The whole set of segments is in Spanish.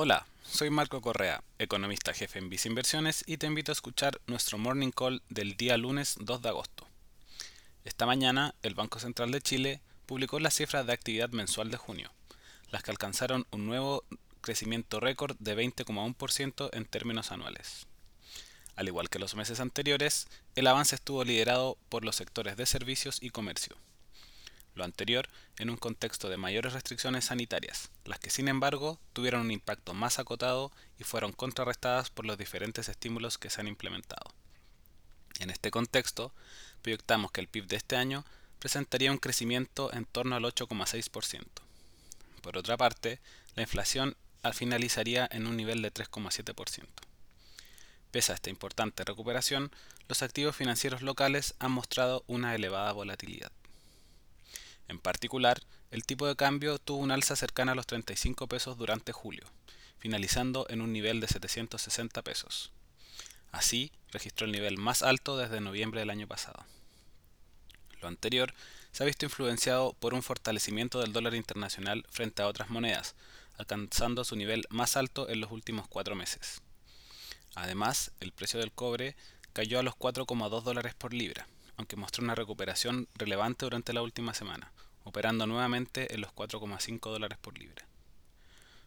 Hola, soy Marco Correa, economista jefe en Visa Inversiones y te invito a escuchar nuestro morning call del día lunes 2 de agosto. Esta mañana, el Banco Central de Chile publicó las cifras de actividad mensual de junio, las que alcanzaron un nuevo crecimiento récord de 20,1% en términos anuales. Al igual que los meses anteriores, el avance estuvo liderado por los sectores de servicios y comercio. Lo anterior en un contexto de mayores restricciones sanitarias, las que sin embargo tuvieron un impacto más acotado y fueron contrarrestadas por los diferentes estímulos que se han implementado. En este contexto, proyectamos que el PIB de este año presentaría un crecimiento en torno al 8,6%. Por otra parte, la inflación finalizaría en un nivel de 3,7%. Pese a esta importante recuperación, los activos financieros locales han mostrado una elevada volatilidad. Particular, el tipo de cambio tuvo un alza cercana a los 35 pesos durante julio, finalizando en un nivel de 760 pesos. Así, registró el nivel más alto desde noviembre del año pasado. Lo anterior se ha visto influenciado por un fortalecimiento del dólar internacional frente a otras monedas, alcanzando su nivel más alto en los últimos cuatro meses. Además, el precio del cobre cayó a los 4,2 dólares por libra, aunque mostró una recuperación relevante durante la última semana, operando nuevamente en los 4,5 dólares por libra.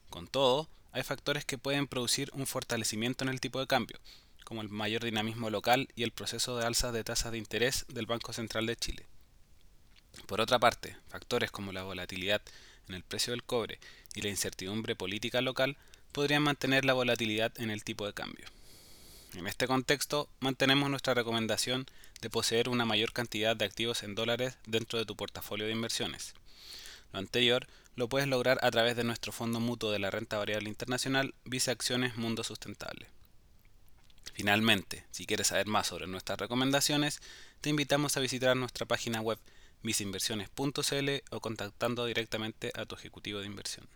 Con todo, hay factores que pueden producir un fortalecimiento en el tipo de cambio, como el mayor dinamismo local y el proceso de alza de tasas de interés del Banco Central de Chile. Por otra parte, factores como la volatilidad en el precio del cobre y la incertidumbre política local podrían mantener la volatilidad en el tipo de cambio. En este contexto, mantenemos nuestra recomendación de poseer una mayor cantidad de activos en dólares dentro de tu portafolio de inversiones. Lo anterior lo puedes lograr a través de nuestro fondo mutuo de la renta variable internacional Visa Acciones Mundo Sustentable. Finalmente, si quieres saber más sobre nuestras recomendaciones, te invitamos a visitar nuestra página web visinversiones.cl o contactando directamente a tu ejecutivo de inversión.